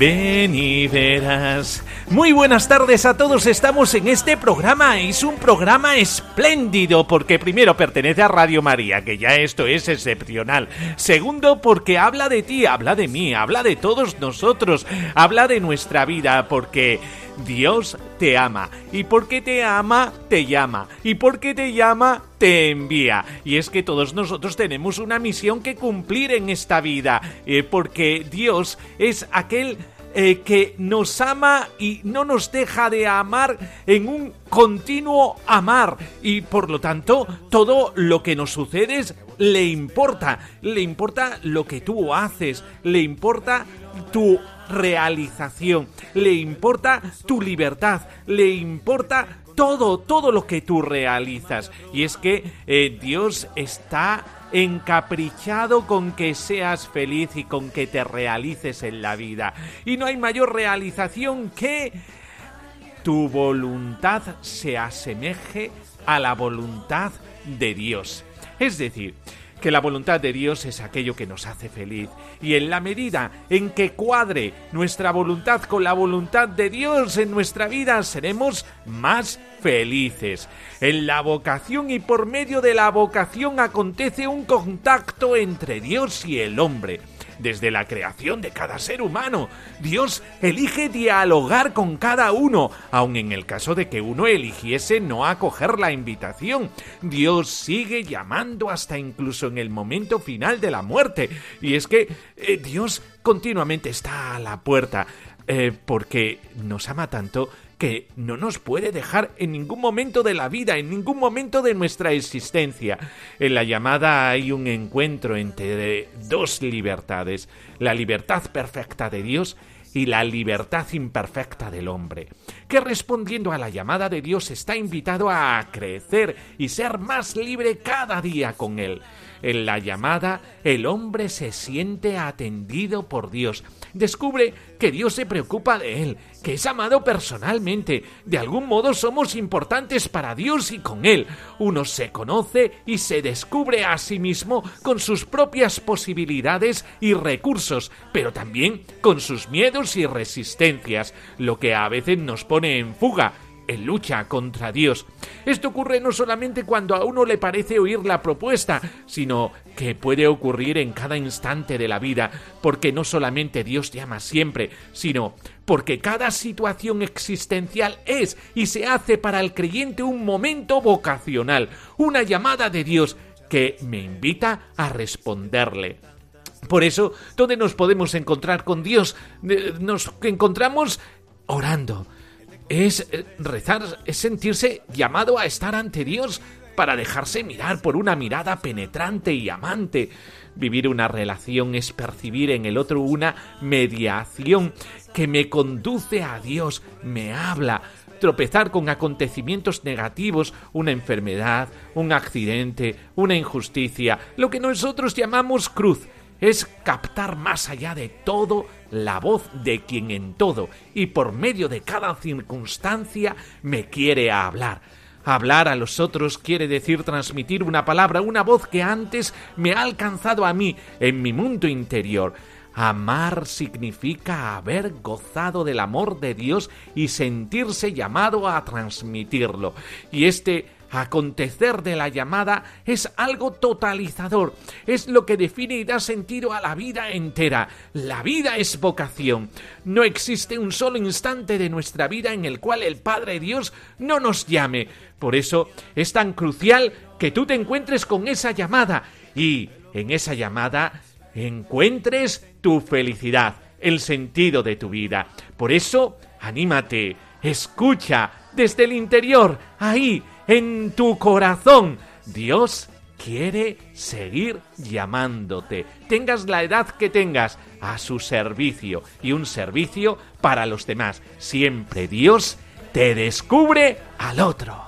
ven y verás. Muy buenas tardes a todos, estamos en este programa, es un programa espléndido porque primero pertenece a Radio María, que ya esto es excepcional. Segundo, porque habla de ti, habla de mí, habla de todos nosotros, habla de nuestra vida, porque Dios te ama. Y porque te ama, te llama. Y porque te llama, te envía. Y es que todos nosotros tenemos una misión que cumplir en esta vida. eh, porque Dios es aquel eh, que nos ama y no nos deja de amar en un continuo amar. Y por lo tanto, todo lo que nos sucede le importa. Le importa lo que tú haces. Le importa tu realización, le importa tu libertad, le importa todo, todo lo que tú realizas. Y es que eh, Dios está encaprichado con que seas feliz y con que te realices en la vida. Y no hay mayor realización que tu voluntad se asemeje a la voluntad de Dios. Es decir, que la voluntad de Dios es aquello que nos hace feliz. Y en la medida en que cuadre nuestra voluntad con la voluntad de Dios en nuestra vida, seremos más felices. En la vocación y por medio de la vocación acontece un contacto entre Dios y el hombre. Desde la creación de cada ser humano, Dios elige dialogar con cada uno, aun en el caso de que uno eligiese no acoger la invitación. Dios sigue llamando hasta incluso en el momento final de la muerte. Y es que eh, Dios continuamente está a la puerta, eh, porque nos ama tanto que no nos puede dejar en ningún momento de la vida, en ningún momento de nuestra existencia. En la llamada hay un encuentro entre dos libertades, la libertad perfecta de Dios y la libertad imperfecta del hombre, que respondiendo a la llamada de Dios está invitado a crecer y ser más libre cada día con Él. En la llamada, el hombre se siente atendido por Dios, descubre que Dios se preocupa de él, que es amado personalmente, de algún modo somos importantes para Dios y con Él. Uno se conoce y se descubre a sí mismo con sus propias posibilidades y recursos, pero también con sus miedos y resistencias, lo que a veces nos pone en fuga en lucha contra Dios. Esto ocurre no solamente cuando a uno le parece oír la propuesta, sino que puede ocurrir en cada instante de la vida, porque no solamente Dios llama siempre, sino porque cada situación existencial es y se hace para el creyente un momento vocacional, una llamada de Dios que me invita a responderle. Por eso, ¿dónde nos podemos encontrar con Dios? Eh, Nos encontramos orando. Es eh, rezar, es sentirse llamado a estar ante Dios para dejarse mirar por una mirada penetrante y amante. Vivir una relación es percibir en el otro una mediación que me conduce a Dios, me habla, tropezar con acontecimientos negativos, una enfermedad, un accidente, una injusticia, lo que nosotros llamamos cruz, es captar más allá de todo la voz de quien en todo y por medio de cada circunstancia me quiere hablar. Hablar a los otros quiere decir transmitir una palabra, una voz que antes me ha alcanzado a mí en mi mundo interior. Amar significa haber gozado del amor de Dios y sentirse llamado a transmitirlo. Y este acontecer de la llamada es algo totalizador, es lo que define y da sentido a la vida entera. La vida es vocación. No existe un solo instante de nuestra vida en el cual el Padre Dios no nos llame. Por eso es tan crucial que tú te encuentres con esa llamada y en esa llamada encuentres tu felicidad, el sentido de tu vida. Por eso, anímate, escucha desde el interior, ahí, en tu corazón. Dios quiere seguir llamándote, tengas la edad que tengas, a su servicio y un servicio para los demás. Siempre Dios te descubre al otro.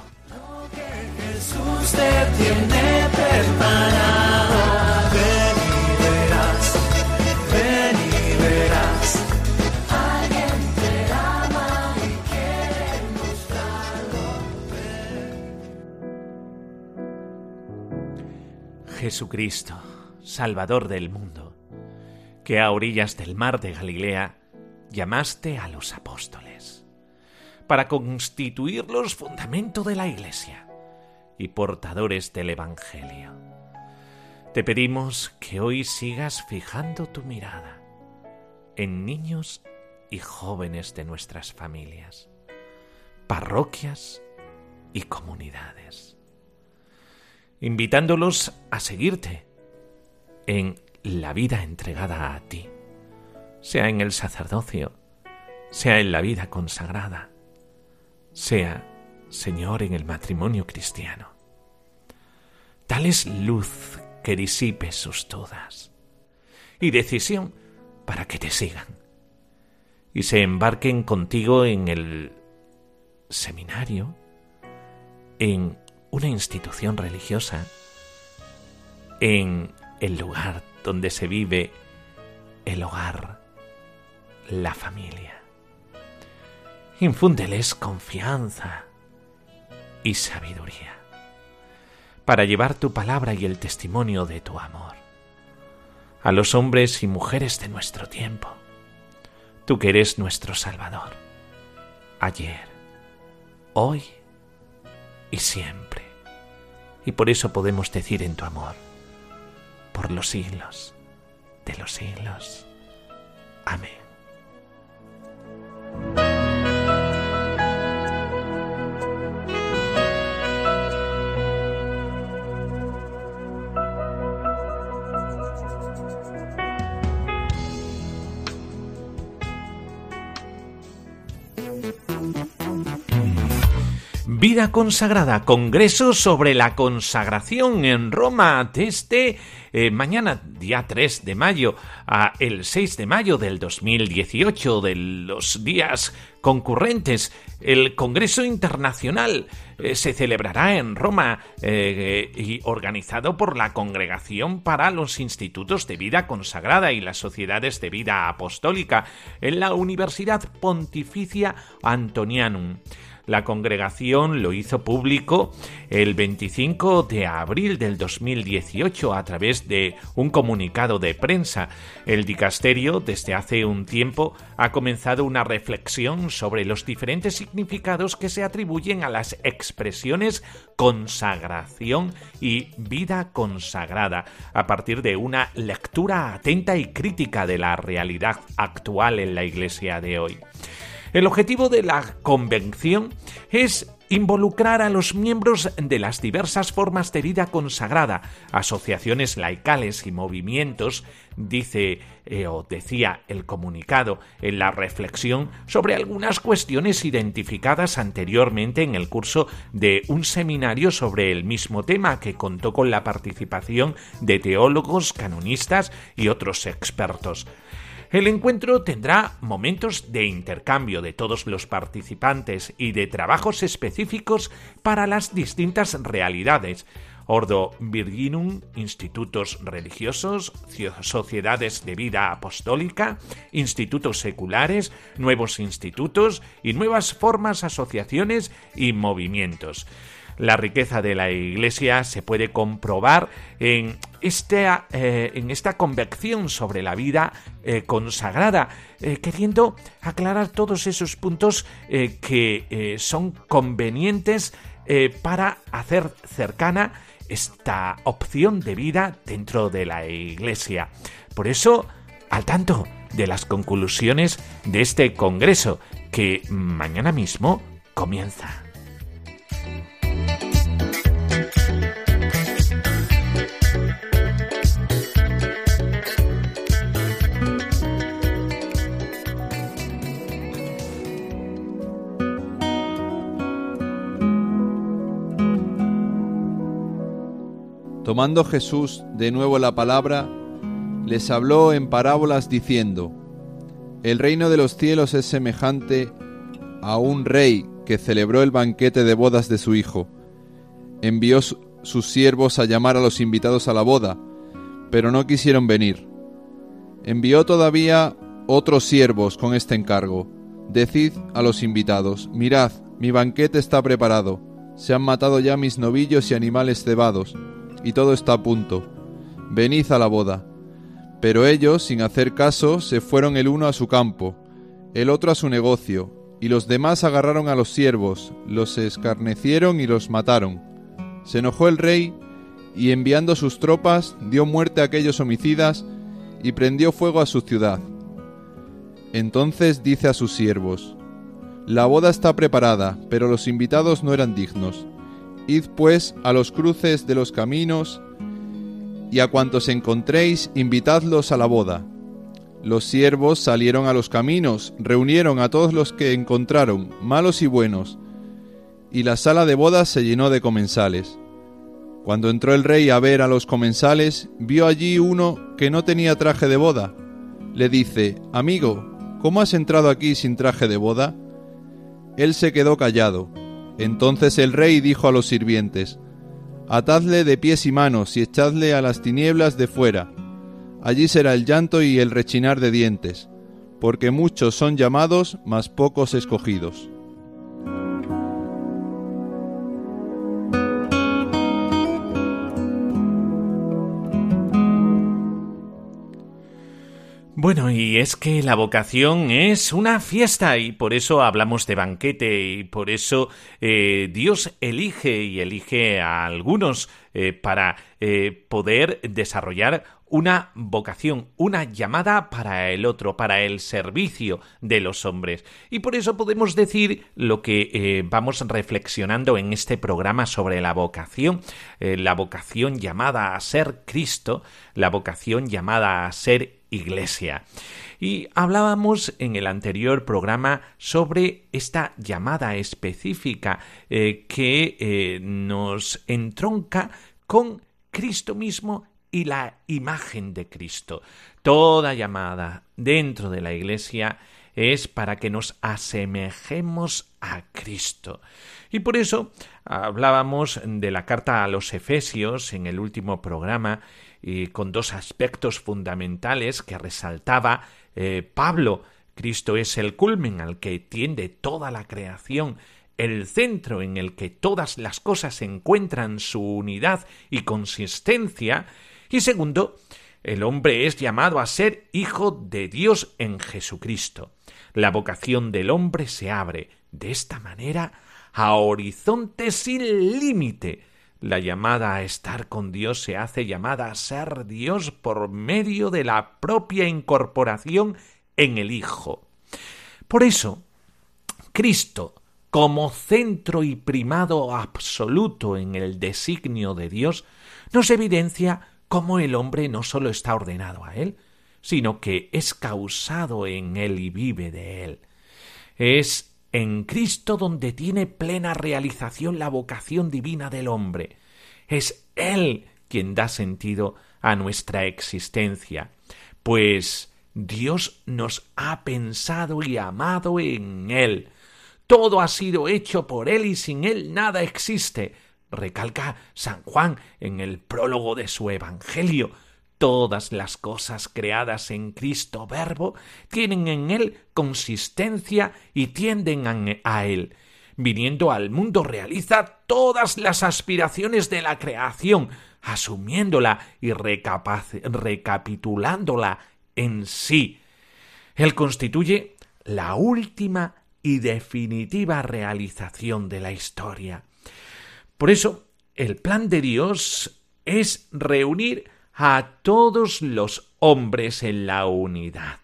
Jesucristo, Salvador del mundo, que a orillas del mar de Galilea llamaste a los apóstoles, para constituirlos fundamento de la Iglesia y portadores del Evangelio. Te pedimos que hoy sigas fijando tu mirada en niños y jóvenes de nuestras familias, parroquias y comunidades invitándolos a seguirte en la vida entregada a ti, sea en el sacerdocio, sea en la vida consagrada, sea, Señor, en el matrimonio cristiano. Dales luz que disipe sus dudas y decisión para que te sigan y se embarquen contigo en el seminario, en una institución religiosa, en el lugar donde se vive el hogar, la familia. Infúndeles confianza y sabiduría para llevar tu palabra y el testimonio de tu amor a los hombres y mujeres de nuestro tiempo. Tú que eres nuestro Salvador, ayer, hoy y siempre y por eso podemos decir en tu amor, por los siglos de los siglos. Amén. Vida consagrada, Congreso sobre la consagración en Roma desde eh, mañana, día 3 de mayo, a el 6 de mayo del 2018, de los días concurrentes. El Congreso Internacional eh, se celebrará en Roma eh, y organizado por la Congregación para los Institutos de Vida Consagrada y las Sociedades de Vida Apostólica en la Universidad Pontificia Antonianum. La congregación lo hizo público el 25 de abril del 2018 a través de un comunicado de prensa. El dicasterio desde hace un tiempo ha comenzado una reflexión sobre los diferentes significados que se atribuyen a las expresiones consagración y vida consagrada a partir de una lectura atenta y crítica de la realidad actual en la Iglesia de hoy. El objetivo de la convención es involucrar a los miembros de las diversas formas de vida consagrada, asociaciones laicales y movimientos, dice eh, o decía el comunicado en la reflexión sobre algunas cuestiones identificadas anteriormente en el curso de un seminario sobre el mismo tema que contó con la participación de teólogos, canonistas y otros expertos. El encuentro tendrá momentos de intercambio de todos los participantes y de trabajos específicos para las distintas realidades. Ordo Virginum, institutos religiosos, sociedades de vida apostólica, institutos seculares, nuevos institutos y nuevas formas, asociaciones y movimientos. La riqueza de la Iglesia se puede comprobar en esta, eh, en esta convección sobre la vida eh, consagrada, eh, queriendo aclarar todos esos puntos que son convenientes para hacer cercana esta opción de vida dentro de la Iglesia. Por eso, al tanto de las conclusiones de este Congreso, que mañana mismo comienza. Tomando Jesús de nuevo la palabra, les habló en parábolas diciendo, El reino de los cielos es semejante a un rey que celebró el banquete de bodas de su hijo. Envió sus siervos a llamar a los invitados a la boda, pero no quisieron venir. Envió todavía otros siervos con este encargo. Decid a los invitados, mirad, mi banquete está preparado, se han matado ya mis novillos y animales cebados y todo está a punto. Venid a la boda. Pero ellos, sin hacer caso, se fueron el uno a su campo, el otro a su negocio, y los demás agarraron a los siervos, los escarnecieron y los mataron. Se enojó el rey, y enviando sus tropas, dio muerte a aquellos homicidas, y prendió fuego a su ciudad. Entonces dice a sus siervos, La boda está preparada, pero los invitados no eran dignos. Id pues a los cruces de los caminos, y a cuantos encontréis, invitadlos a la boda. Los siervos salieron a los caminos, reunieron a todos los que encontraron, malos y buenos, y la sala de bodas se llenó de comensales. Cuando entró el rey a ver a los comensales, vio allí uno que no tenía traje de boda. Le dice, Amigo, ¿cómo has entrado aquí sin traje de boda? Él se quedó callado. Entonces el rey dijo a los sirvientes, Atadle de pies y manos y echadle a las tinieblas de fuera. Allí será el llanto y el rechinar de dientes, porque muchos son llamados, mas pocos escogidos. Bueno, y es que la vocación es una fiesta y por eso hablamos de banquete y por eso eh, Dios elige y elige a algunos eh, para eh, poder desarrollar una vocación, una llamada para el otro, para el servicio de los hombres. Y por eso podemos decir lo que vamos reflexionando en este programa sobre la vocación, la vocación llamada a ser Cristo, la vocación llamada a ser Iglesia. Y hablábamos en el anterior programa sobre esta llamada específica eh, que eh, nos entronca con Cristo mismo y la imagen de Cristo. Toda llamada dentro de la Iglesia es para que nos asemejemos a Cristo. Y por eso hablábamos de la carta a los Efesios en el último programa y con dos aspectos fundamentales que resaltaba eh, Pablo. Cristo es el culmen al que tiende toda la creación, el centro en el que todas las cosas encuentran su unidad y consistencia. Y segundo, el hombre es llamado a ser hijo de Dios en Jesucristo. La vocación del hombre se abre de esta manera a horizontes sin límite, la llamada a estar con Dios se hace llamada a ser Dios por medio de la propia incorporación en el Hijo. Por eso, Cristo, como centro y primado absoluto en el designio de Dios, nos evidencia cómo el hombre no sólo está ordenado a Él, sino que es causado en Él y vive de Él. Es en Cristo donde tiene plena realización la vocación divina del hombre. Es Él quien da sentido a nuestra existencia, pues Dios nos ha pensado y amado en Él. Todo ha sido hecho por Él y sin Él nada existe, recalca San Juan en el prólogo de su Evangelio. Todas las cosas creadas en Cristo Verbo tienen en Él consistencia y tienden a Él. Viniendo al mundo realiza todas las aspiraciones de la creación, asumiéndola y recapitulándola en sí. Él constituye la última y definitiva realización de la historia. Por eso, el plan de Dios es reunir a todos los hombres en la unidad.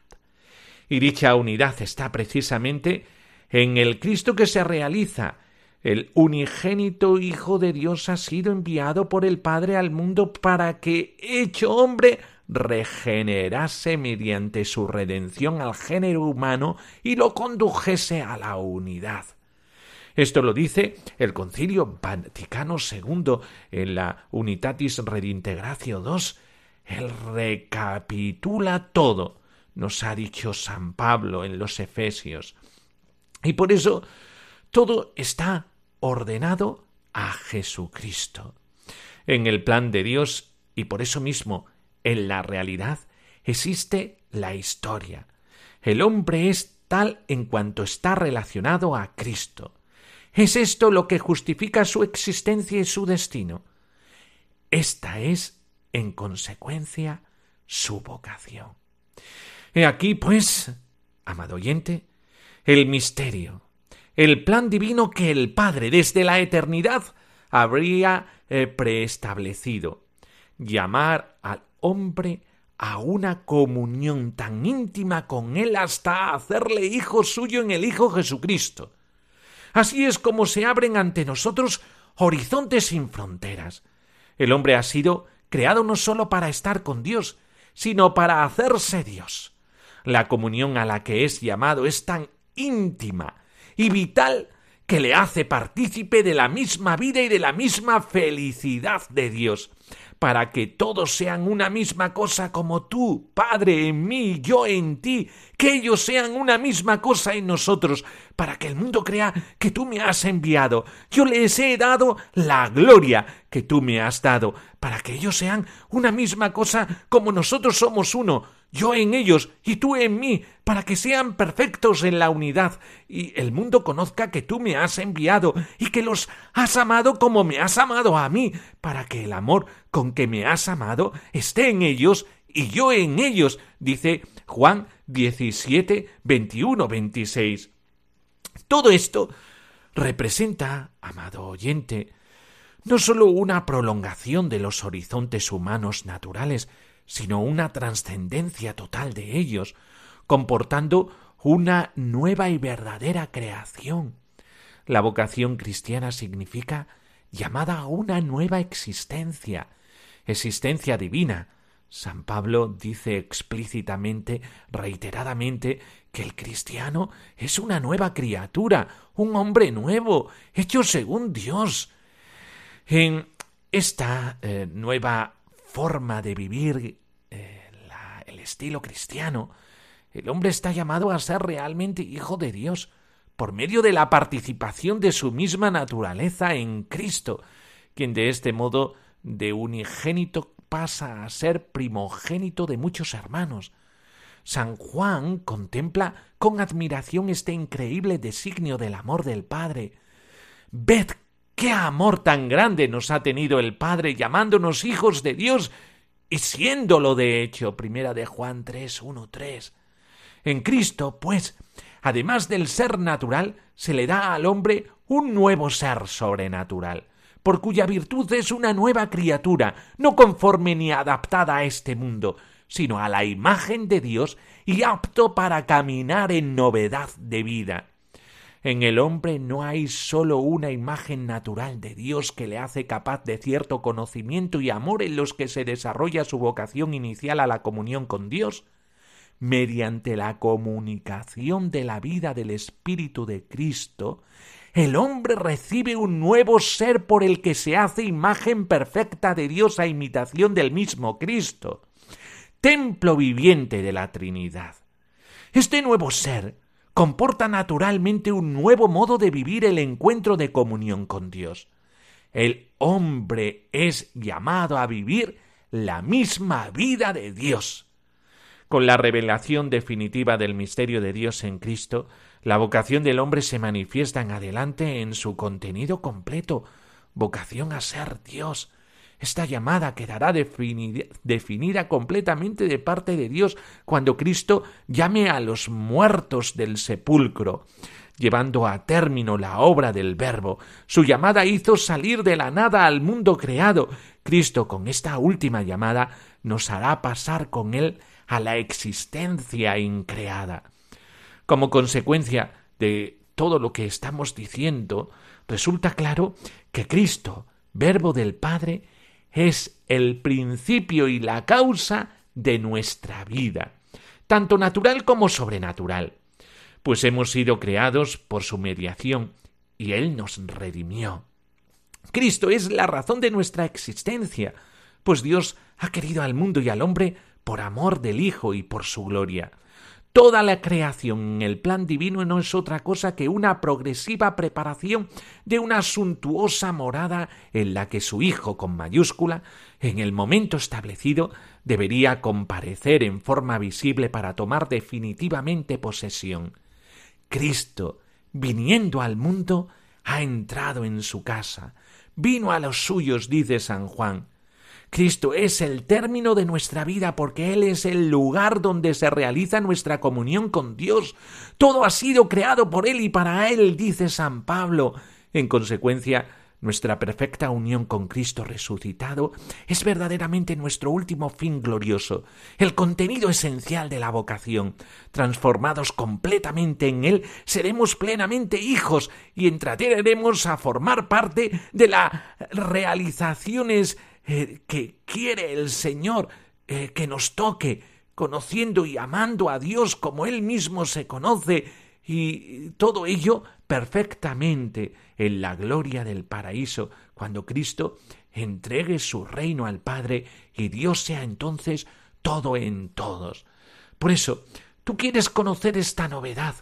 Y dicha unidad está precisamente en el Cristo que se realiza. El unigénito Hijo de Dios ha sido enviado por el Padre al mundo para que, hecho hombre, regenerase mediante su redención al género humano y lo condujese a la unidad. Esto lo dice el Concilio Vaticano II en la Unitatis Redintegratio II. Él recapitula todo, nos ha dicho San Pablo en los Efesios. Y por eso todo está ordenado a Jesucristo. En el plan de Dios y por eso mismo en la realidad existe la historia. El hombre es tal en cuanto está relacionado a Cristo. ¿Es esto lo que justifica su existencia y su destino? Esta es, en consecuencia, su vocación. He aquí, pues, amado oyente, el misterio, el plan divino que el Padre desde la eternidad habría eh, preestablecido, llamar al hombre a una comunión tan íntima con él hasta hacerle hijo suyo en el Hijo Jesucristo, Así es como se abren ante nosotros horizontes sin fronteras. El hombre ha sido creado no sólo para estar con Dios, sino para hacerse Dios. La comunión a la que es llamado es tan íntima y vital que le hace partícipe de la misma vida y de la misma felicidad de Dios para que todos sean una misma cosa como tú, Padre, en mí, yo en ti, que ellos sean una misma cosa en nosotros, para que el mundo crea que tú me has enviado. Yo les he dado la gloria que tú me has dado, para que ellos sean una misma cosa como nosotros somos uno, yo en ellos y tú en mí, para que sean perfectos en la unidad, y el mundo conozca que tú me has enviado y que los has amado como me has amado a mí, para que el amor con que me has amado esté en ellos y yo en ellos, dice Juan 17, 21, 26. Todo esto representa, amado oyente, no sólo una prolongación de los horizontes humanos naturales, sino una trascendencia total de ellos, comportando una nueva y verdadera creación. La vocación cristiana significa llamada a una nueva existencia, existencia divina. San Pablo dice explícitamente, reiteradamente, que el cristiano es una nueva criatura, un hombre nuevo, hecho según Dios. En esta eh, nueva forma de vivir eh, el estilo cristiano, el hombre está llamado a ser realmente hijo de Dios por medio de la participación de su misma naturaleza en Cristo, quien de este modo de unigénito pasa a ser primogénito de muchos hermanos. San Juan contempla con admiración este increíble designio del amor del Padre. Ved qué amor tan grande nos ha tenido el Padre llamándonos hijos de Dios y siéndolo de hecho. Primera de Juan 3, 1, 3. En Cristo, pues, además del ser natural, se le da al hombre un nuevo ser sobrenatural por cuya virtud es una nueva criatura, no conforme ni adaptada a este mundo, sino a la imagen de Dios y apto para caminar en novedad de vida. En el hombre no hay sólo una imagen natural de Dios que le hace capaz de cierto conocimiento y amor en los que se desarrolla su vocación inicial a la comunión con Dios, mediante la comunicación de la vida del Espíritu de Cristo, el hombre recibe un nuevo ser por el que se hace imagen perfecta de Dios a imitación del mismo Cristo, templo viviente de la Trinidad. Este nuevo ser comporta naturalmente un nuevo modo de vivir el encuentro de comunión con Dios. El hombre es llamado a vivir la misma vida de Dios. Con la revelación definitiva del misterio de Dios en Cristo, la vocación del hombre se manifiesta en adelante en su contenido completo, vocación a ser Dios. Esta llamada quedará definida, completamente de parte de Dios cuando Cristo llame a los muertos del sepulcro. llevando a término la obra del Verbo. Su llamada hizo salir de la nada al mundo creado. Cristo con esta última llamada nos hará pasar con él a la existencia increada. Como consecuencia de todo lo que estamos diciendo, resulta claro que Cristo, Verbo del Padre, es el principio y la causa de nuestra vida, tanto natural como sobrenatural pues hemos sido creados por su mediación y Él nos redimió. Cristo es la razón de nuestra existencia, pues Dios ha querido al mundo y al hombre por amor del Hijo y por su gloria. Toda la creación en el plan divino no es otra cosa que una progresiva preparación de una suntuosa morada en la que su Hijo con mayúscula, en el momento establecido, debería comparecer en forma visible para tomar definitivamente posesión. Cristo, viniendo al mundo, ha entrado en su casa. Vino a los suyos, dice San Juan. Cristo es el término de nuestra vida porque Él es el lugar donde se realiza nuestra comunión con Dios. Todo ha sido creado por Él y para Él, dice San Pablo. En consecuencia, nuestra perfecta unión con Cristo resucitado es verdaderamente nuestro último fin glorioso, el contenido esencial de la vocación. Transformados completamente en Él, seremos plenamente hijos y entrateremos a formar parte de las realizaciones eh, que quiere el Señor eh, que nos toque, conociendo y amando a Dios como Él mismo se conoce, y todo ello perfectamente en la gloria del paraíso, cuando Cristo entregue su reino al Padre y Dios sea entonces todo en todos. Por eso, tú quieres conocer esta novedad,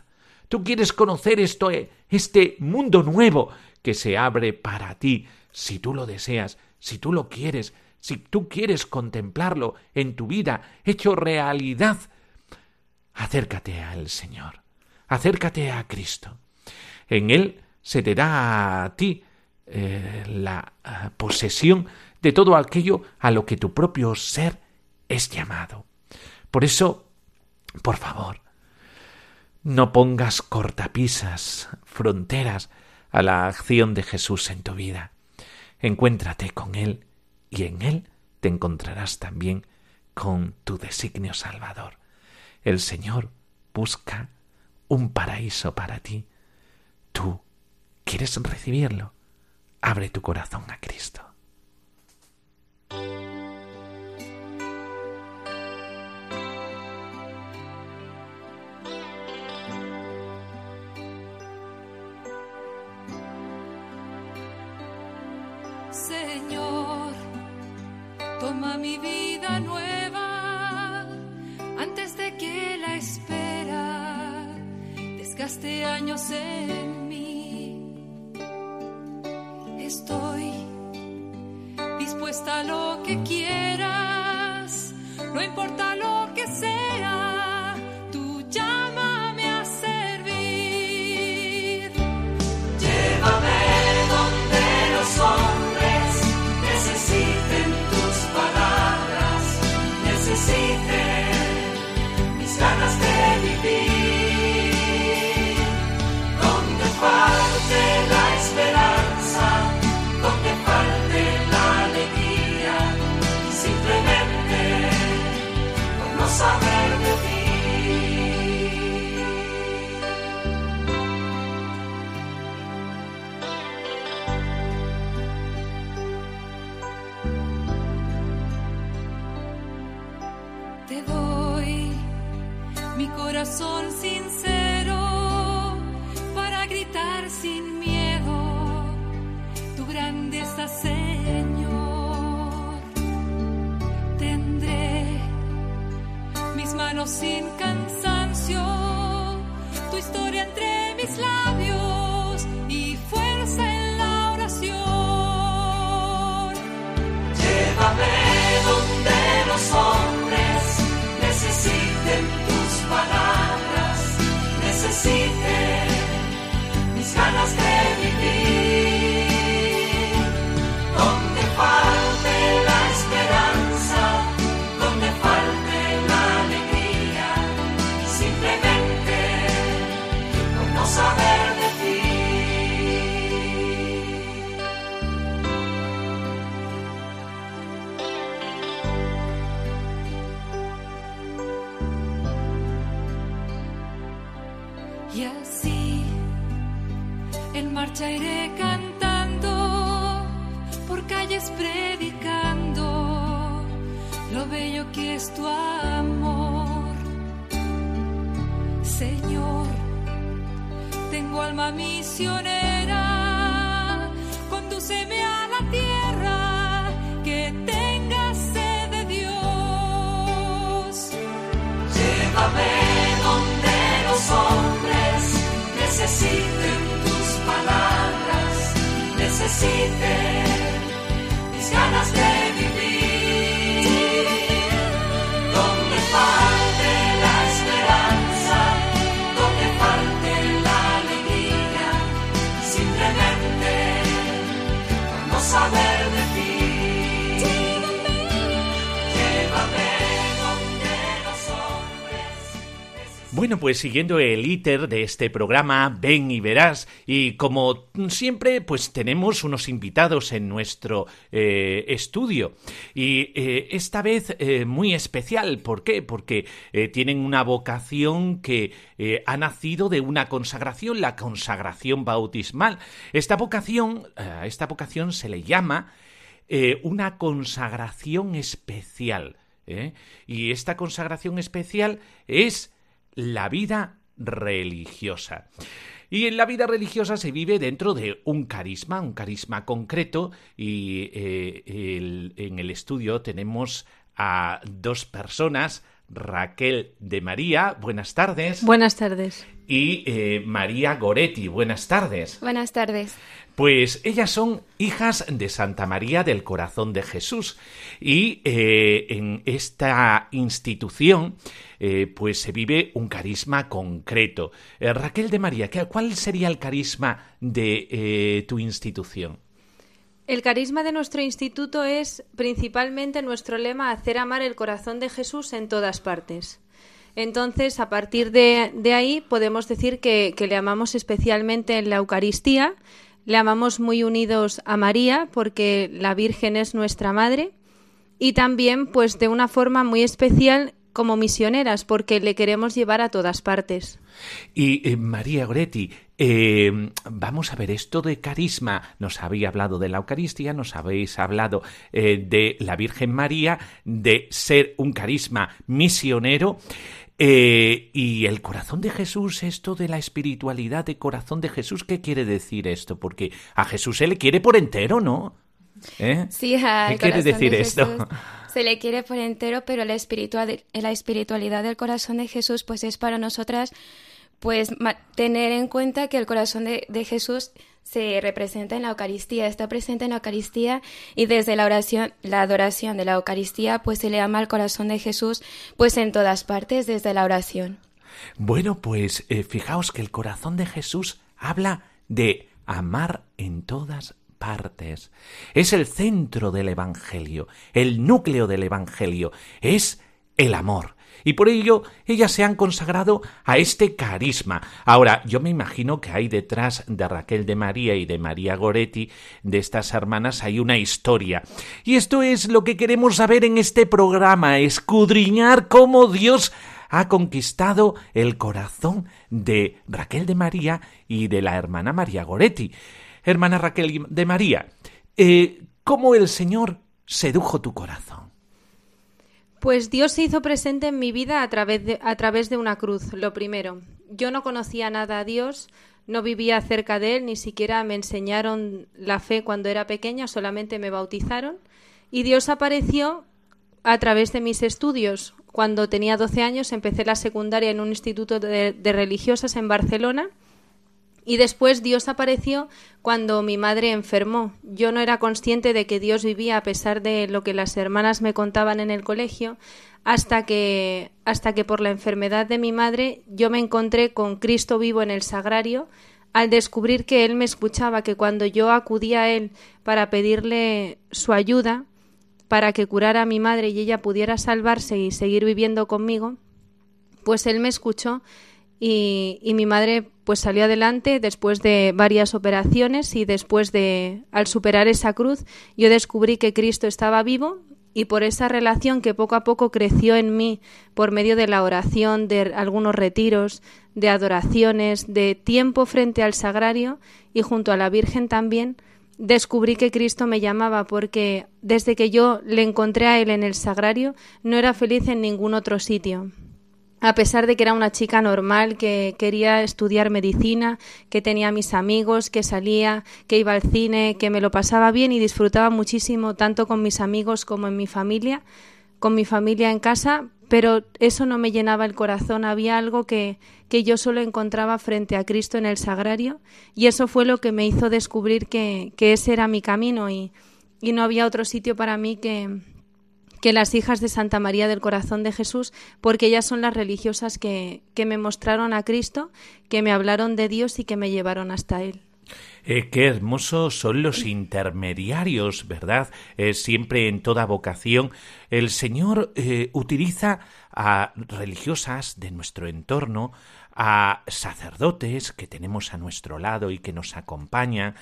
tú quieres conocer esto, este mundo nuevo que se abre para ti, si tú lo deseas, si tú lo quieres, si tú quieres contemplarlo en tu vida, hecho realidad, acércate al Señor acércate a Cristo. En Él se te da a ti eh, la eh, posesión de todo aquello a lo que tu propio ser es llamado. Por eso, por favor, no pongas cortapisas, fronteras a la acción de Jesús en tu vida. Encuéntrate con Él y en Él te encontrarás también con tu designio salvador. El Señor busca un paraíso para ti. Tú quieres recibirlo. Abre tu corazón a Cristo. Señor, toma mi vida nueva antes de que la espera Gaste años en mí. Estoy dispuesta a lo que quieras, no importa lo mis pues siguiendo el íter de este programa, ven y verás, y como siempre, pues tenemos unos invitados en nuestro eh, estudio, y eh, esta vez eh, muy especial, ¿por qué? Porque tienen una vocación que ha nacido de una consagración, la consagración bautismal. Esta vocación, a esta vocación se le llama una consagración especial. Y esta consagración especial es la vida religiosa. Y en la vida religiosa se vive dentro de un carisma, un carisma concreto, y eh, en el estudio tenemos a dos personas, Raquel de María, buenas tardes, Buenas tardes. y eh, María Goretti, buenas tardes. Buenas tardes. Pues ellas son hijas de Santa María del Corazón de Jesús y eh, en esta institución eh, pues se vive un carisma concreto. Eh, Raquel de María, ¿qué- ¿cuál sería el carisma de eh, tu institución? El carisma de nuestro instituto es principalmente nuestro lema hacer amar el corazón de Jesús en todas partes. Entonces, a partir de, de ahí, podemos decir que, que le amamos especialmente en la Eucaristía, le amamos muy unidos a María porque la Virgen es nuestra madre y también, pues, de una forma muy especial como misioneras porque le queremos llevar a todas partes. Y eh, María Goretti, eh, vamos a ver esto de carisma. Nos habéis hablado de la Eucaristía, nos habéis hablado eh, de la Virgen María, de ser un carisma misionero. eh, y el corazón de Jesús, esto de la espiritualidad de corazón de Jesús, ¿qué quiere decir esto? Porque a Jesús se le quiere por entero, ¿no? ¿Eh? Sí, ¿Qué quiere decir de esto? Se le quiere por entero, pero la, espiritual, la espiritualidad del corazón de Jesús, pues es para nosotras, pues tener en cuenta que el corazón de, de Jesús se representa en la Eucaristía, está presente en la Eucaristía y desde la oración, la adoración de la Eucaristía, pues se le ama al corazón de Jesús, pues en todas partes desde la oración. Bueno, pues eh, fijaos que el corazón de Jesús habla de amar en todas partes. Es el centro del Evangelio, el núcleo del Evangelio, es el amor. Y por ello ellas se han consagrado a este carisma. Ahora, yo me imagino que hay detrás de Raquel de María y de María Goretti, de estas hermanas, hay una historia. Y esto es lo que queremos saber en este programa, escudriñar cómo Dios ha conquistado el corazón de Raquel de María y de la hermana María Goretti. Hermana Raquel de María, eh, ¿cómo el Señor sedujo tu corazón? Pues Dios se hizo presente en mi vida a través, de, a través de una cruz, lo primero. Yo no conocía nada a Dios, no vivía cerca de Él, ni siquiera me enseñaron la fe cuando era pequeña, solamente me bautizaron. Y Dios apareció a través de mis estudios. Cuando tenía 12 años empecé la secundaria en un instituto de, de religiosas en Barcelona. Y después Dios apareció cuando mi madre enfermó. Yo no era consciente de que Dios vivía a pesar de lo que las hermanas me contaban en el colegio, hasta que hasta que por la enfermedad de mi madre yo me encontré con Cristo vivo en el sagrario al descubrir que él me escuchaba, que cuando yo acudía a él para pedirle su ayuda para que curara a mi madre y ella pudiera salvarse y seguir viviendo conmigo, pues él me escuchó y, y, mi madre pues salió adelante después de varias operaciones y después de al superar esa cruz yo descubrí que Cristo estaba vivo y por esa relación que poco a poco creció en mí por medio de la oración, de algunos retiros, de adoraciones, de tiempo frente al sagrario y junto a la Virgen también, descubrí que Cristo me llamaba porque desde que yo le encontré a Él en el sagrario no era feliz en ningún otro sitio a pesar de que era una chica normal, que quería estudiar medicina, que tenía mis amigos, que salía, que iba al cine, que me lo pasaba bien y disfrutaba muchísimo tanto con mis amigos como en mi familia, con mi familia en casa, pero eso no me llenaba el corazón, había algo que, que yo solo encontraba frente a Cristo en el sagrario y eso fue lo que me hizo descubrir que, que ese era mi camino y, y no había otro sitio para mí que, que las hijas de Santa María del Corazón de Jesús, porque ellas son las religiosas que, que me mostraron a Cristo, que me hablaron de Dios y que me llevaron hasta Él. Eh, qué hermosos son los intermediarios, ¿verdad? Eh, siempre en toda vocación. El Señor eh, utiliza a religiosas de nuestro entorno, a sacerdotes que tenemos a nuestro lado y que nos acompañan,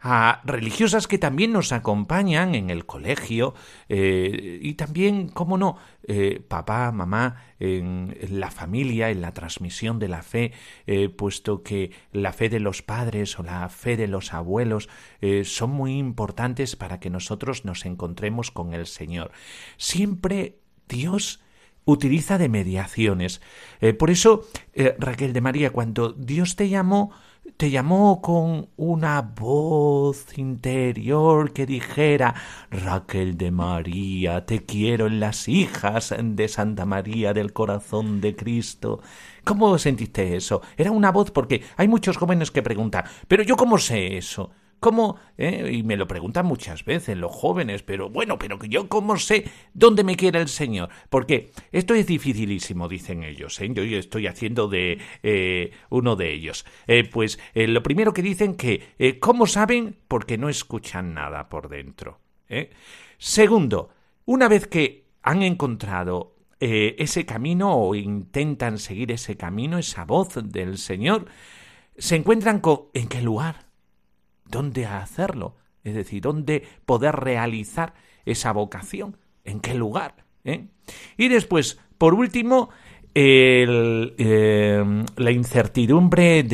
a religiosas que también nos acompañan en el colegio eh, y también, cómo no, eh, papá, mamá, en, la familia, en la transmisión de la fe, eh, puesto que la fe de los padres o la fe de los abuelos son muy importantes para que nosotros nos encontremos con el Señor. Siempre Dios utiliza de mediaciones. por eso, Raquel de María, cuando Dios te llamó, te llamó con una voz interior que dijera Raquel de María, te quiero en las hijas de Santa María del corazón de Cristo. ¿Cómo sentiste eso? Era una voz porque hay muchos jóvenes que preguntan, pero yo cómo sé eso? ¿Cómo? Eh? Y me lo preguntan muchas veces los jóvenes, pero bueno, pero yo cómo sé dónde me quiere el Señor. Porque esto es dificilísimo, dicen ellos. ¿eh? Yo estoy haciendo de eh, uno de ellos. Eh, pues lo primero que dicen que, ¿cómo saben? Porque no escuchan nada por dentro. Segundo, una vez que han encontrado ese camino o intentan seguir ese camino, esa voz del Señor, se encuentran con ¿en qué lugar? Dónde hacerlo, es decir, dónde poder realizar esa vocación, en qué lugar. ¿Eh? Y después, por último, el, eh, la incertidumbre eh,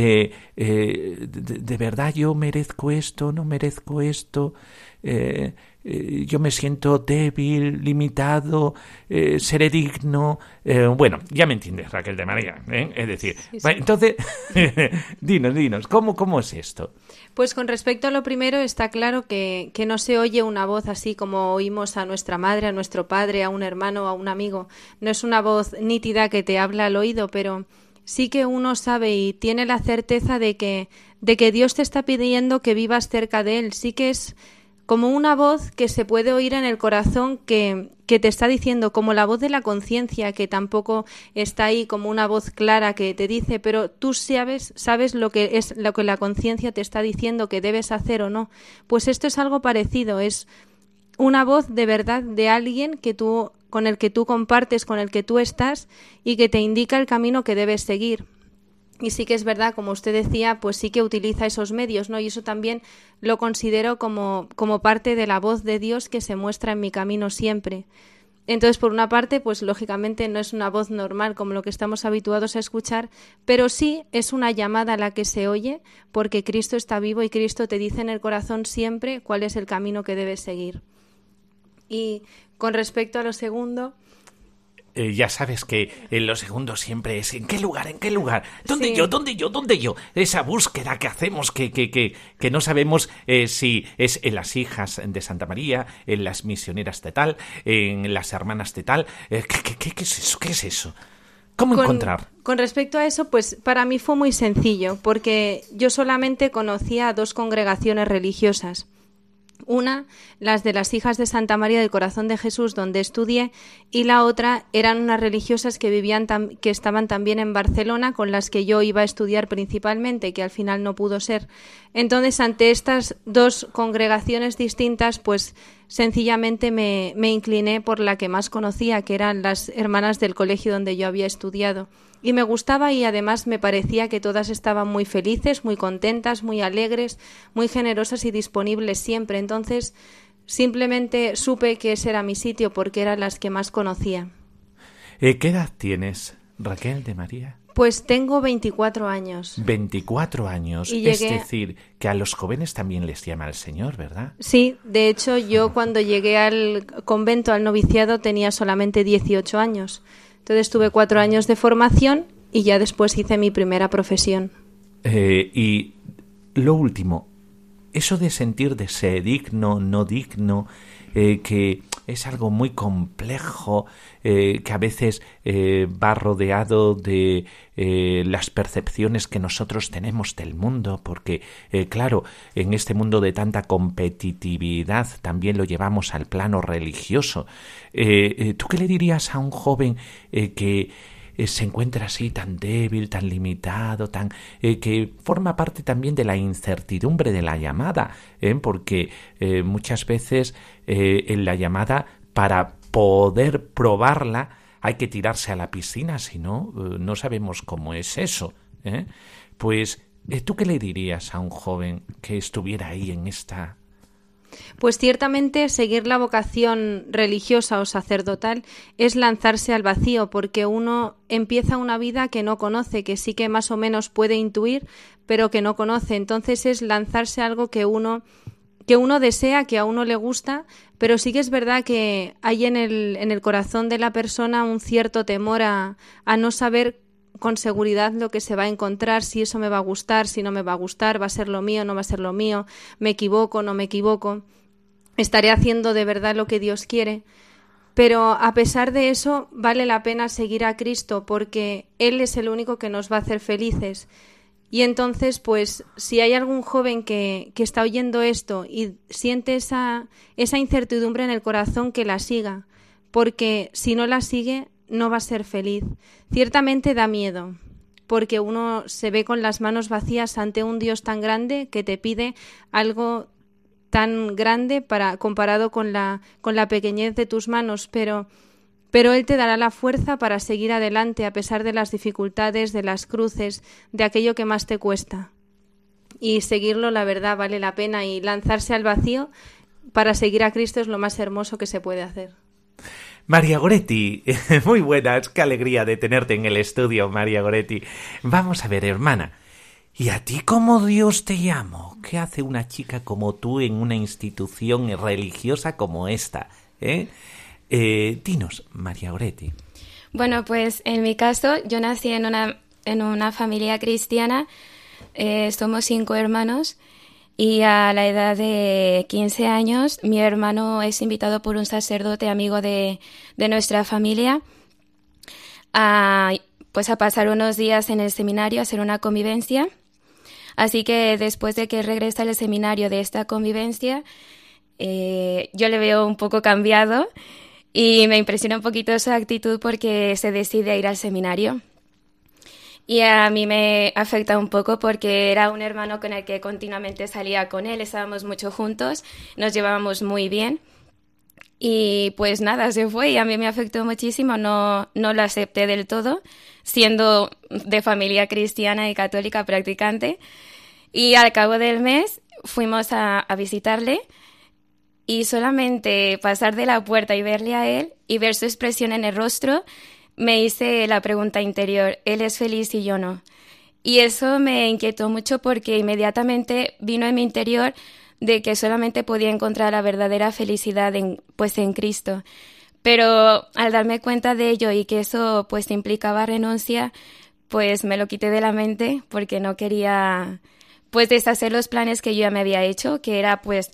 de, de, verdad yo merezco esto, no merezco esto, eh, eh, yo me siento débil, limitado, eh, seré digno. Bueno, ya me entiendes, Raquel de María. Es decir, Sí, sí. entonces, dinos, dinos, ¿cómo, ¿cómo es esto? Pues con respecto a lo primero, está claro que, que no se oye una voz así como oímos a nuestra madre, a nuestro padre, a un hermano, a un amigo. No es una voz nítida que te habla al oído, pero sí que uno sabe y tiene la certeza de que, de que Dios te está pidiendo que vivas cerca de Él. Sí que es como una voz que se puede oír en el corazón que, que te está diciendo, como la voz de la conciencia, que tampoco está ahí como una voz clara que te dice, pero tú sabes, sabes lo que es lo que la conciencia te está diciendo que debes hacer o no. Pues esto es algo parecido, es una voz de verdad de alguien que tú con el que tú compartes, con el que tú estás y que te indica el camino que debes seguir. Y sí que es verdad, como usted decía, pues sí que utiliza esos medios, ¿no? Y eso también lo considero como, como parte de la voz de Dios que se muestra en mi camino siempre. Entonces, por una parte, pues lógicamente no es una voz normal como lo que estamos habituados a escuchar, pero sí es una llamada a la que se oye porque Cristo está vivo y Cristo te dice en el corazón siempre cuál es el camino que debes seguir. Y con respecto a lo segundo, Eh, ya sabes que en lo segundo siempre es ¿en qué lugar? ¿En qué lugar? ¿Dónde Sí. yo? ¿Dónde yo? ¿Dónde yo? Esa búsqueda que hacemos que, que, que, que no sabemos eh, si es en las hijas de Santa María, en las misioneras de tal, en las hermanas de tal. Eh, ¿qué, qué, qué, qué es eso? ¿Qué es eso? ¿Cómo Con- encontrar? Con respecto a eso, pues para mí fue muy sencillo, porque yo solamente conocía a dos congregaciones religiosas. Una, las de las hijas de Santa María del Corazón de Jesús, donde estudié, y la otra eran unas religiosas que vivían que estaban también en Barcelona, con las que yo iba a estudiar principalmente, que al final no pudo ser. Entonces, ante estas dos congregaciones distintas, pues sencillamente me, me incliné por la que más conocía, que eran las hermanas del colegio donde yo había estudiado. Y me gustaba y además me parecía que todas estaban muy felices, muy contentas, muy alegres, muy generosas y disponibles siempre. Entonces, Simplemente supe que ese era mi sitio porque eran las que más conocía. Eh, ¿Qué edad tienes, Raquel de María? Pues tengo 24 años. 24 años. Y Es decir, que a los jóvenes también les llama el Señor, ¿verdad? Sí, de hecho yo cuando llegué al convento, al noviciado, tenía solamente 18 años. Entonces tuve cuatro años de formación y ya después hice mi primera profesión. Eh, y lo último, eso de sentir de ser digno, no digno, eh, que es algo muy complejo, eh, que a veces eh, va rodeado de eh, las percepciones que nosotros tenemos del mundo, porque, claro, en este mundo de tanta competitividad también lo llevamos al plano religioso. ¿Tú qué le dirías a un joven que eh, se encuentra así tan débil, tan limitado, tan eh, que forma parte también de la incertidumbre de la llamada, ¿eh? porque muchas veces en la llamada para poder probarla hay que tirarse a la piscina, si no no sabemos cómo es eso. Pues tú qué le dirías a un joven que estuviera ahí en esta Pues ciertamente seguir la vocación religiosa o sacerdotal es lanzarse al vacío, porque uno empieza una vida que no conoce, que sí que más o menos puede intuir, pero que no conoce. Entonces es lanzarse a algo que uno que uno desea, que a uno le gusta, pero sí que es verdad que hay en el, en el corazón de la persona un cierto temor a, a no saber con seguridad lo que se va a encontrar, si eso me va a gustar, si no me va a gustar, va a ser lo mío, no va a ser lo mío, me equivoco, no me equivoco, estaré haciendo de verdad lo que Dios quiere. Pero a pesar de eso, vale la pena seguir a Cristo porque Él es el único que nos va a hacer felices. Y entonces, pues, si hay algún joven que, que está oyendo esto y siente esa, esa incertidumbre en el corazón, que la siga, porque si no la sigue, no va a ser feliz. Ciertamente da miedo, porque uno se ve con las manos vacías ante un Dios tan grande que te pide algo tan grande para comparado con la con la pequeñez de tus manos, pero pero él te dará la fuerza para seguir adelante a pesar de las dificultades, de las cruces, de aquello que más te cuesta. Y seguirlo, la verdad, vale la pena y lanzarse al vacío para seguir a Cristo es lo más hermoso que se puede hacer. María Goretti, muy buenas, qué alegría de tenerte en el estudio, María Goretti. Vamos a ver, hermana, ¿y a ti cómo Dios te llamó? ¿Qué hace una chica como tú en una institución religiosa como esta? ¿Eh? Eh, dinos, María Goretti. Bueno, pues en mi caso, yo nací en una, en una familia cristiana, eh, somos cinco hermanos y a la edad de 15 años mi hermano es invitado por un sacerdote amigo de, de nuestra familia a, pues a pasar unos días en el seminario, a hacer una convivencia. Así que después de que regresa al seminario de esta convivencia, eh, yo le veo un poco cambiado y me impresiona un poquito su actitud porque se decide a ir al seminario. Y a mí me afecta un poco porque era un hermano con el que continuamente salía con él, estábamos mucho juntos, nos llevábamos muy bien. Y pues nada, se fue y a mí me afectó muchísimo, no, no lo acepté del todo, siendo de familia cristiana y católica practicante. Y al cabo del mes fuimos a, a visitarle y solamente pasar de la puerta y verle a él y ver su expresión en el rostro, me hice la pregunta interior, ¿él es feliz y yo no? Y eso me inquietó mucho porque inmediatamente vino en mi interior de que solamente podía encontrar la verdadera felicidad en, pues en Cristo. Pero al darme cuenta de ello y que eso pues implicaba renuncia, pues me lo quité de la mente porque no quería pues deshacer los planes que yo ya me había hecho, que era pues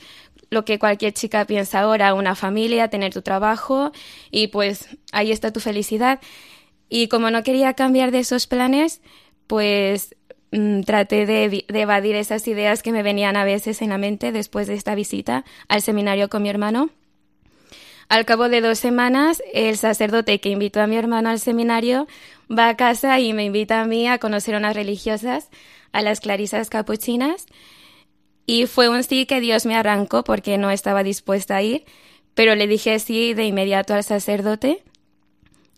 lo que cualquier chica piensa ahora, una familia, tener tu trabajo y pues ahí está tu felicidad. Y como no quería cambiar de esos planes, pues mm, traté de, evadir esas ideas que me venían a veces en la mente después de esta visita al seminario con mi hermano. Al cabo de dos semanas, el sacerdote que invitó a mi hermano al seminario va a casa y me invita a mí a conocer unas religiosas, a las clarisas capuchinas. Y fue un sí que Dios me arrancó porque no estaba dispuesta a ir, pero le dije sí de inmediato al sacerdote.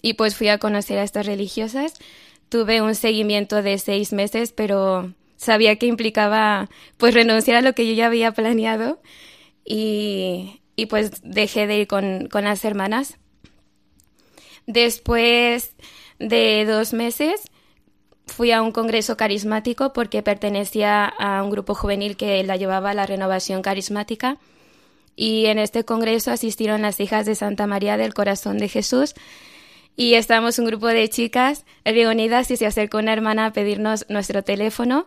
Y pues fui a conocer a estas religiosas. Tuve un seguimiento de seis meses, pero sabía que implicaba pues renunciar a lo que yo ya había planeado. Y, y pues dejé de ir con, con las hermanas. Después de dos meses fui a un congreso carismático porque pertenecía a un grupo juvenil que la llevaba a la renovación carismática. Y en este congreso asistieron las hijas de Santa María del Corazón de Jesús. Y estábamos un grupo de chicas reunidas y se acercó una hermana a pedirnos nuestro teléfono.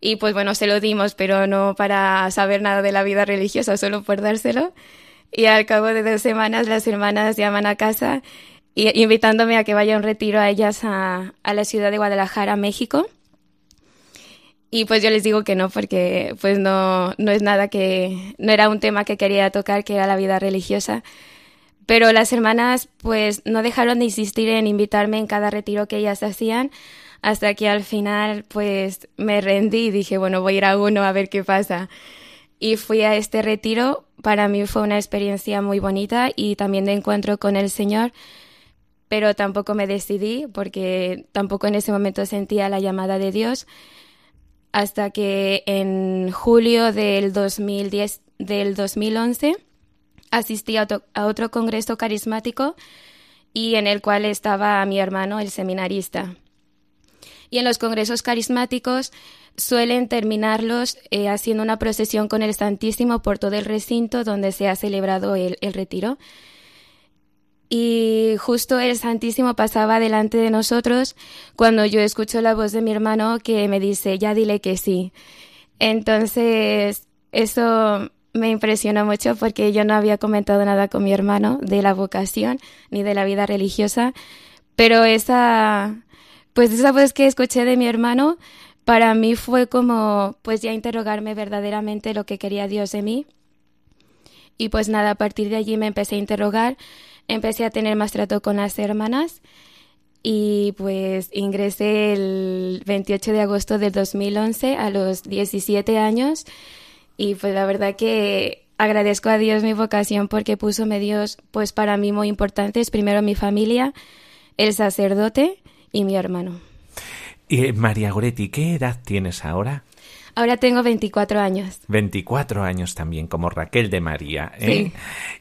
Y pues bueno, se lo dimos, pero no para saber nada de la vida religiosa, solo por dárselo. Y al cabo de dos semanas las hermanas llaman a casa y, invitándome a que vaya a un retiro a ellas a, a la ciudad de Guadalajara, México. Y pues yo les digo que no, porque pues no, no es nada que, no era un tema que quería tocar, que era la vida religiosa. Pero las hermanas pues no dejaron de insistir en invitarme en cada retiro que ellas hacían, hasta que al final pues me rendí y dije, bueno, voy a ir a uno a ver qué pasa. Y fui a este retiro, para mí fue una experiencia muy bonita y también de encuentro con el Señor, pero tampoco me decidí porque tampoco en ese momento sentía la llamada de Dios hasta que en julio del 2010 del 2011 asistí a, a otro congreso carismático y en el cual estaba mi hermano, el seminarista. Y en los congresos carismáticos suelen terminarlos eh, haciendo una procesión con el Santísimo por todo el recinto donde se ha celebrado el, el retiro. Y justo el Santísimo pasaba delante de nosotros cuando yo escucho la voz de mi hermano que me dice, ya dile que sí. Entonces, eso me impresionó mucho porque yo no había comentado nada con mi hermano de la vocación ni de la vida religiosa, pero esa, pues esa voz que escuché de mi hermano para mí fue como, pues ya interrogarme verdaderamente lo que quería Dios de mí. Y pues nada, a partir de allí me empecé a interrogar empecé a tener más trato con las hermanas y pues ingresé el 28 de agosto del 2011 a los 17 años y pues la verdad que agradezco a Dios mi vocación porque puso medios pues para mí muy importantes, primero mi familia, el sacerdote y mi hermano. Y María Goretti, ¿qué edad tienes ahora? Ahora tengo 24 años. 24 años también, como Raquel de María. ¿eh? Sí.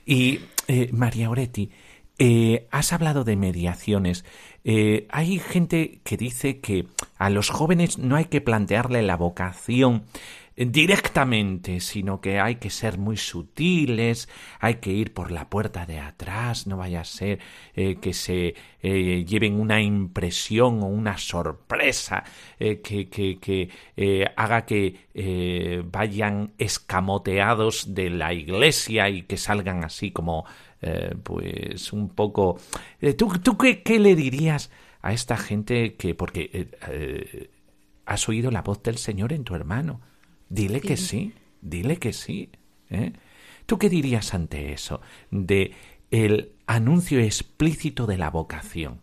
Y eh, María Oretti, eh, has hablado de mediaciones. Eh, hay gente que dice que a los jóvenes no hay que plantearle la vocación directamente, sino que hay que ser muy sutiles, hay que ir por la puerta de atrás, no vaya a ser eh, que se eh, lleven una impresión o una sorpresa eh, que, que, que eh, haga que vayan escamoteados de la iglesia y que salgan así como pues un poco... ¿Tú, tú qué, qué, le dirías a esta gente que... porque has oído la voz del Señor en tu hermano? Dile sí. que sí, dile que sí. ¿eh? ¿Tú qué dirías ante eso? De el anuncio explícito de la vocación.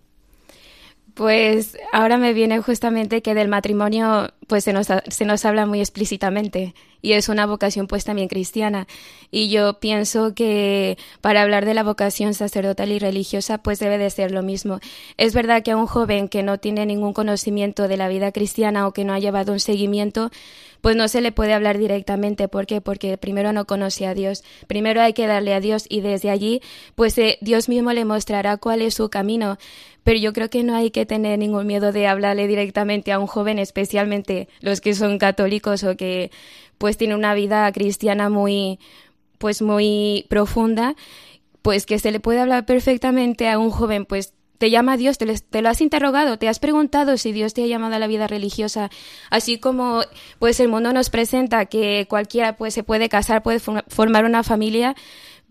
Pues ahora me viene justamente que del matrimonio pues se nos, se nos habla muy explícitamente y es una vocación pues también cristiana y yo pienso que para hablar de la vocación sacerdotal y religiosa pues debe de ser lo mismo. Es verdad que a un joven que no tiene ningún conocimiento de la vida cristiana o que no ha llevado un seguimiento pues no se le puede hablar directamente. ¿Por qué? Porque primero no conoce a Dios. Primero hay que darle a Dios y desde allí, pues eh, Dios mismo le mostrará cuál es su camino. Pero yo creo que no hay que tener ningún miedo de hablarle directamente a un joven, especialmente los que son católicos o que pues tienen una vida cristiana muy pues muy profunda, pues que se le puede hablar perfectamente a un joven, pues te llama Dios, te, te, lo has interrogado, te has preguntado si Dios te ha llamado a la vida religiosa, así como pues el mundo nos presenta que cualquiera pues se puede casar, puede formar una familia,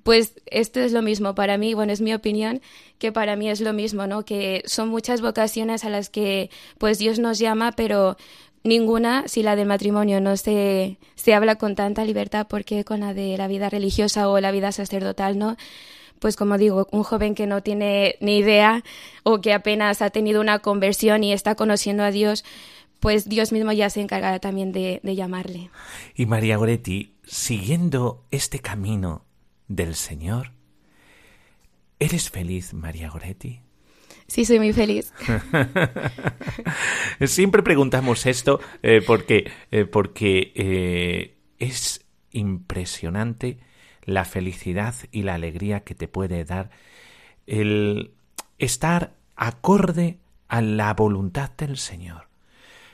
pues esto es lo mismo para mí, bueno, es mi opinión, que para mí es lo mismo, ¿no? Que son muchas vocaciones a las que pues Dios nos llama, pero ninguna, si la del matrimonio no se, se habla con tanta libertad, porque con la de la vida religiosa o la vida sacerdotal, ¿no? pues como digo, un joven que no tiene ni idea o que apenas ha tenido una conversión y está conociendo a Dios, pues Dios mismo ya se encargará también de, de llamarle. Y María Goretti, siguiendo este camino del Señor, ¿eres feliz, María Goretti? Sí, soy muy feliz. Siempre preguntamos esto eh, porque, eh, porque eh, es impresionante la felicidad y la alegría que te puede dar el estar acorde a la voluntad del Señor.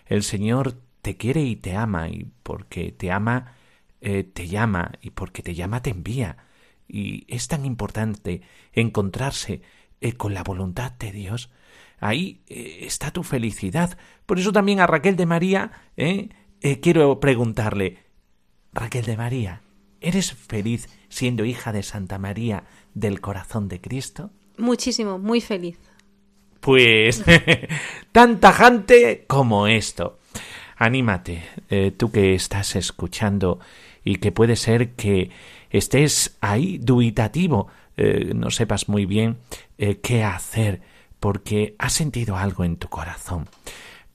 El Señor te quiere y te ama, y porque te ama, te llama, y porque te llama, te envía. Y es tan importante encontrarse eh, con la voluntad de Dios. Ahí eh, está tu felicidad. Por eso también a Raquel de María quiero preguntarle, Raquel de María, ¿eres feliz siendo hija de Santa María del corazón de Cristo? Muchísimo, muy feliz. Pues tan tajante como esto. Anímate, eh, tú que estás escuchando y que puede ser que estés ahí dubitativo, eh, no sepas muy bien eh, qué hacer porque has sentido algo en tu corazón.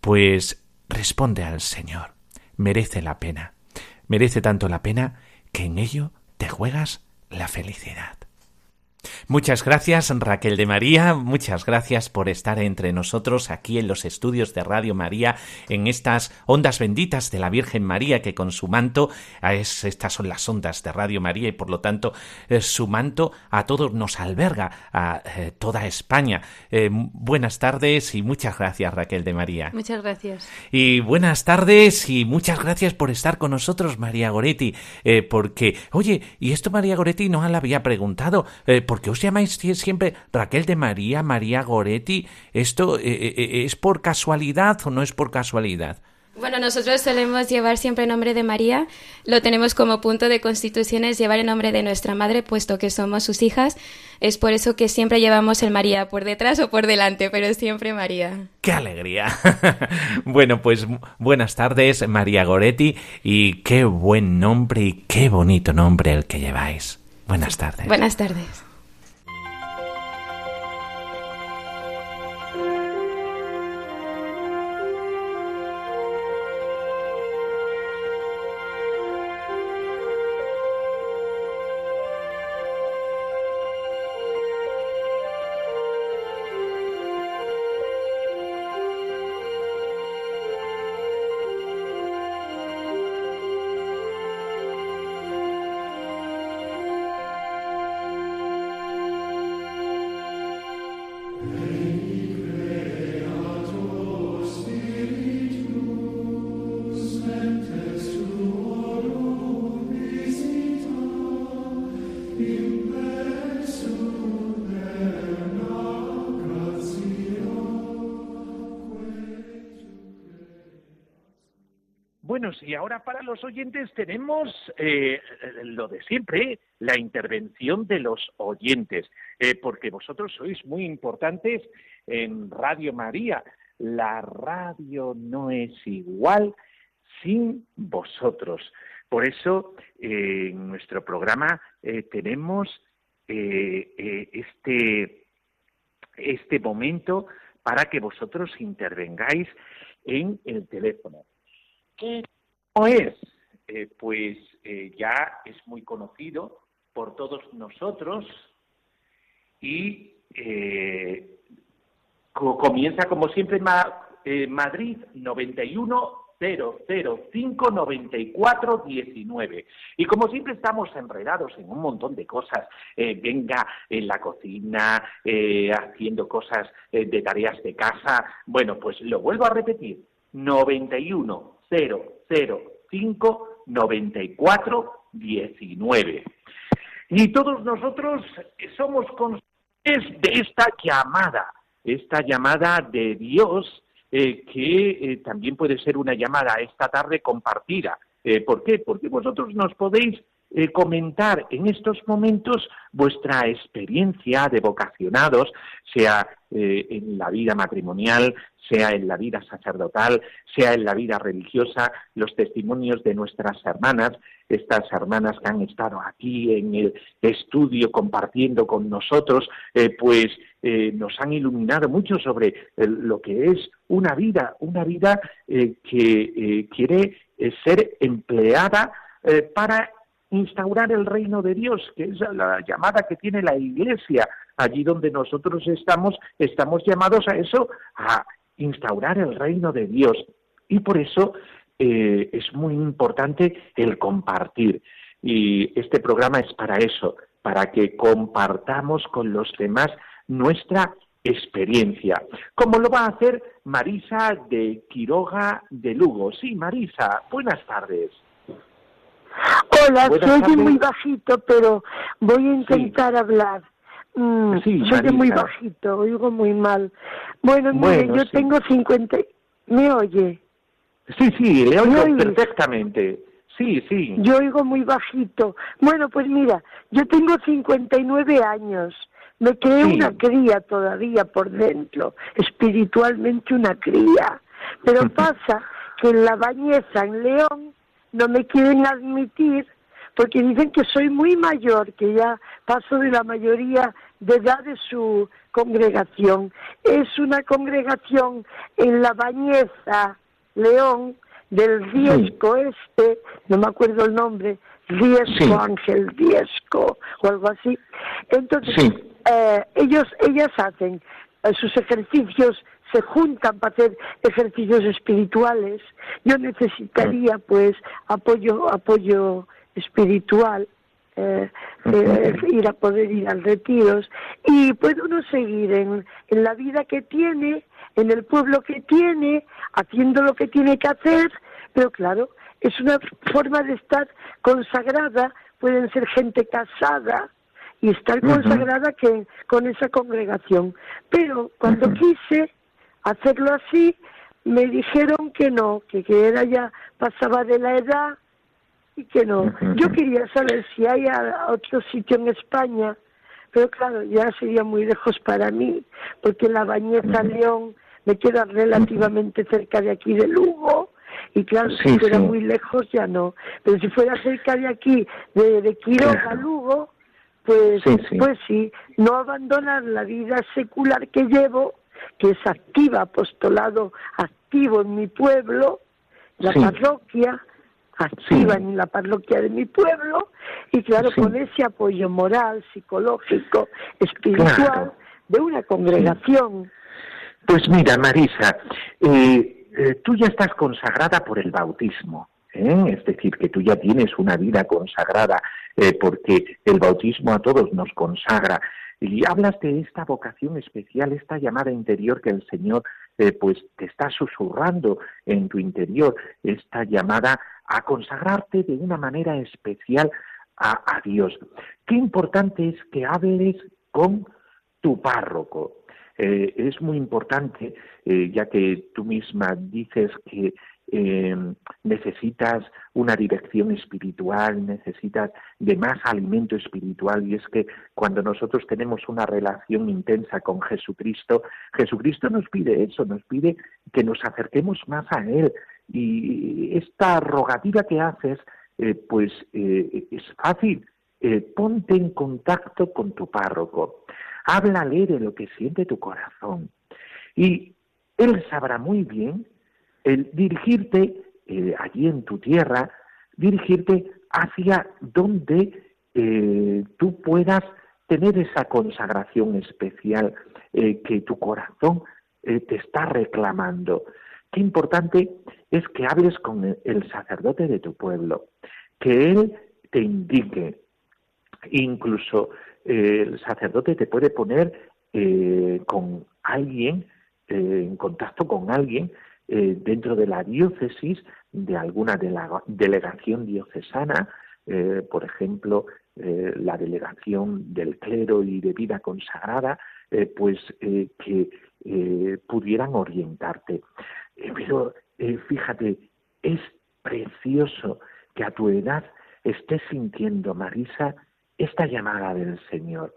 Pues responde al Señor. Merece la pena. Merece tanto la pena que en ello te juegas la felicidad. Muchas gracias Raquel de María, muchas gracias por estar entre nosotros aquí en los estudios de Radio María, en estas ondas benditas de la Virgen María que con su manto, es, estas son las ondas de Radio María y por lo tanto eh, su manto a todos nos alberga, a eh, toda España. Eh, buenas tardes y muchas gracias Raquel de María. Muchas gracias. Y buenas tardes y muchas gracias por estar con nosotros María Goretti, porque, oye, y esto María Goretti no la había preguntado, ¿por qué os llamáis siempre Raquel de María, María Goretti? ¿Esto eh, eh, eh, es por casualidad o no es por casualidad? Bueno, nosotros solemos llevar siempre el nombre de María. Lo tenemos como punto de constituciones llevar el nombre de nuestra madre, puesto que somos sus hijas. Es por eso que siempre llevamos el María por detrás o por delante, pero siempre María. ¡Qué alegría! bueno, pues buenas tardes, María Goretti, y qué buen nombre y qué bonito nombre el que lleváis. Buenas tardes. Buenas tardes. Y ahora para los oyentes tenemos eh, lo de siempre, la intervención de los oyentes, eh, porque vosotros sois muy importantes en Radio María. La radio no es igual sin vosotros. Por eso eh, en nuestro programa tenemos este, este momento para que vosotros intervengáis en el teléfono. ¿Qué no es? Eh, pues eh, ya es muy conocido por todos nosotros y eh, comienza como siempre Madrid 91 005 94 19. Y como siempre estamos enredados en un montón de cosas, venga en la cocina, haciendo cosas de tareas de casa, bueno, pues lo vuelvo a repetir, 91 005 94 19. Y todos nosotros somos conscientes de esta llamada, esta llamada de Dios, eh, que eh, también puede ser una llamada esta tarde compartida. Eh, ¿Por qué? Porque vosotros nos podéis comentar en estos momentos vuestra experiencia de vocacionados, sea en la vida matrimonial, sea en la vida sacerdotal, sea en la vida religiosa, los testimonios de nuestras hermanas, estas hermanas que han estado aquí en el estudio compartiendo con nosotros, eh, pues eh, nos han iluminado mucho sobre eh, lo que es una vida, una vida que quiere ser empleada para instaurar el reino de Dios, que es la llamada que tiene la Iglesia. Allí donde nosotros estamos, estamos llamados a eso, a instaurar el reino de Dios. Y por eso eh, es muy importante el compartir. y este programa es para eso, para que compartamos con los demás nuestra experiencia, como lo va a hacer Marisa de Quiroga de Lugo. Sí, Marisa, buenas tardes. Hola, se oye tardes. muy bajito, pero voy a intentar hablar. Mm, Sí, se oye muy bajito, oigo muy mal. Bueno, mire, Bueno, yo sí. tengo 50... y- ¿Me oye? Sí, sí, le perfectamente. Sí, sí. Yo oigo muy bajito. Bueno, pues mira, yo tengo 59 años. Me creé Sí. una cría todavía por dentro, espiritualmente una cría. Pero pasa que en la bañeza en León no me quieren admitir porque dicen que soy muy mayor, que ya paso de la mayoría de edad de su congregación. Es una congregación en la bañeza León del Riesco este, no me acuerdo el nombre, Riesco Sí. Ángel Riesco o algo así. Entonces, Sí. eh, ellos, ellas hacen eh, sus ejercicios, se juntan para hacer ejercicios espirituales. Yo necesitaría, pues, apoyo, apoyo espiritual. eh, eh, ir a poder ir al retiros y puede uno seguir en, en la vida que tiene, en el pueblo que tiene, haciendo lo que tiene que hacer, pero claro, es una forma de estar consagrada, pueden ser gente casada y estar consagrada que con esa congregación. Pero cuando quise hacerlo así, me dijeron que no, que, que era ya pasaba de la edad y que no. Yo quería saber si hay a- otro sitio en España, pero claro, ya sería muy lejos para mí, porque la Bañeza León me queda relativamente cerca de aquí de Lugo, y claro, si fuera sí. muy lejos ya no. Pero si fuera cerca de aquí, de, de Quiroga, Claro. Lugo, pues sí. pues sí, no abandonar la vida secular que llevo, que es activa, apostolado activo en mi pueblo, la Sí. parroquia, activa Sí. en la parroquia de mi pueblo, y claro, Sí. con ese apoyo moral, psicológico, espiritual Claro. de una congregación. Pues mira, Marisa, eh, eh, tú ya estás consagrada por el bautismo, ¿eh? es decir, que tú ya tienes una vida consagrada, eh, porque el bautismo a todos nos consagra. Y hablas de esta vocación especial, esta llamada interior que el Señor eh, pues te está susurrando en tu interior, esta llamada a consagrarte de una manera especial a, Dios. Qué importante es que hables con tu párroco. Eh, es muy importante, eh, ya que tú misma dices que eh, necesitas una dirección espiritual, necesitas de más alimento espiritual, y es que cuando nosotros tenemos una relación intensa con Jesucristo, Jesucristo nos pide eso, nos pide que nos acerquemos más a Él. Y esta rogativa que haces, eh, pues eh, es fácil. Ponte en contacto con tu párroco, háblale de lo que siente tu corazón y él sabrá muy bien el dirigirte eh, allí en tu tierra, dirigirte hacia donde eh, tú puedas tener esa consagración especial eh, que tu corazón te está reclamando. Qué importante es que hables con el- sacerdote de tu pueblo, que él te indique, incluso el sacerdote te puede poner con alguien, en contacto con alguien eh, dentro de la diócesis, de alguna delega- delegación diocesana, eh, por ejemplo, eh, la delegación del clero y de vida consagrada, pues que pudieran orientarte. Pero fíjate, es precioso que a tu edad estés sintiendo, Marisa, esta llamada del Señor.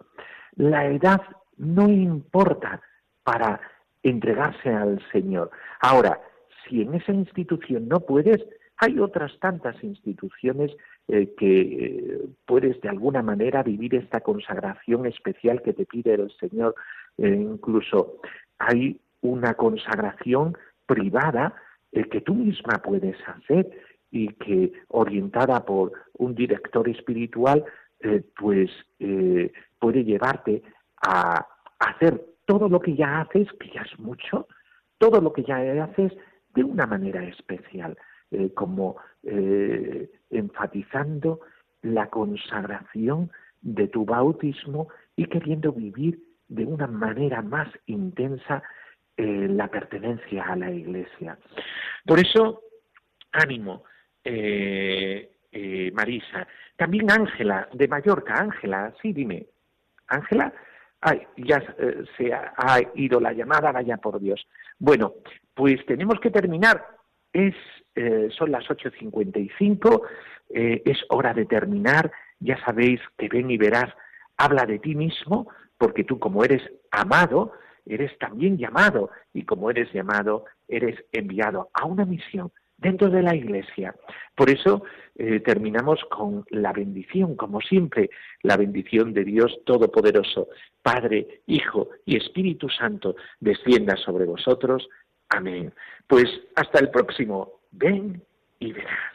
La edad no importa para entregarse al Señor. Ahora, si en esa institución no puedes, hay otras tantas instituciones eh, que eh, puedes de alguna manera vivir esta consagración especial que te pide el Señor. Eh, incluso hay una consagración privada que tú misma puedes hacer y que orientada por un director espiritual, pues puede llevarte a hacer todo lo que ya haces, que ya es mucho, todo lo que ya haces de una manera especial, eh, como eh, enfatizando la consagración de tu bautismo y queriendo vivir de una manera más intensa eh, la pertenencia a la Iglesia. Por eso, ánimo, Marisa. También Ángela, de Mallorca. Ángela, sí, dime. Ángela, ay, ya se ha, ido la llamada, vaya por Dios. Bueno, pues tenemos que terminar. Es, son las 8.55, es hora de terminar. Ya sabéis que ven y verás, habla de ti mismo, porque tú como eres amado, eres también llamado y como eres llamado, eres enviado a una misión dentro de la iglesia. Por eso eh, terminamos con la bendición, como siempre, la bendición de Dios Todopoderoso, Padre, Hijo y Espíritu Santo, descienda sobre vosotros. Amén. Pues hasta el próximo. Ven y verás.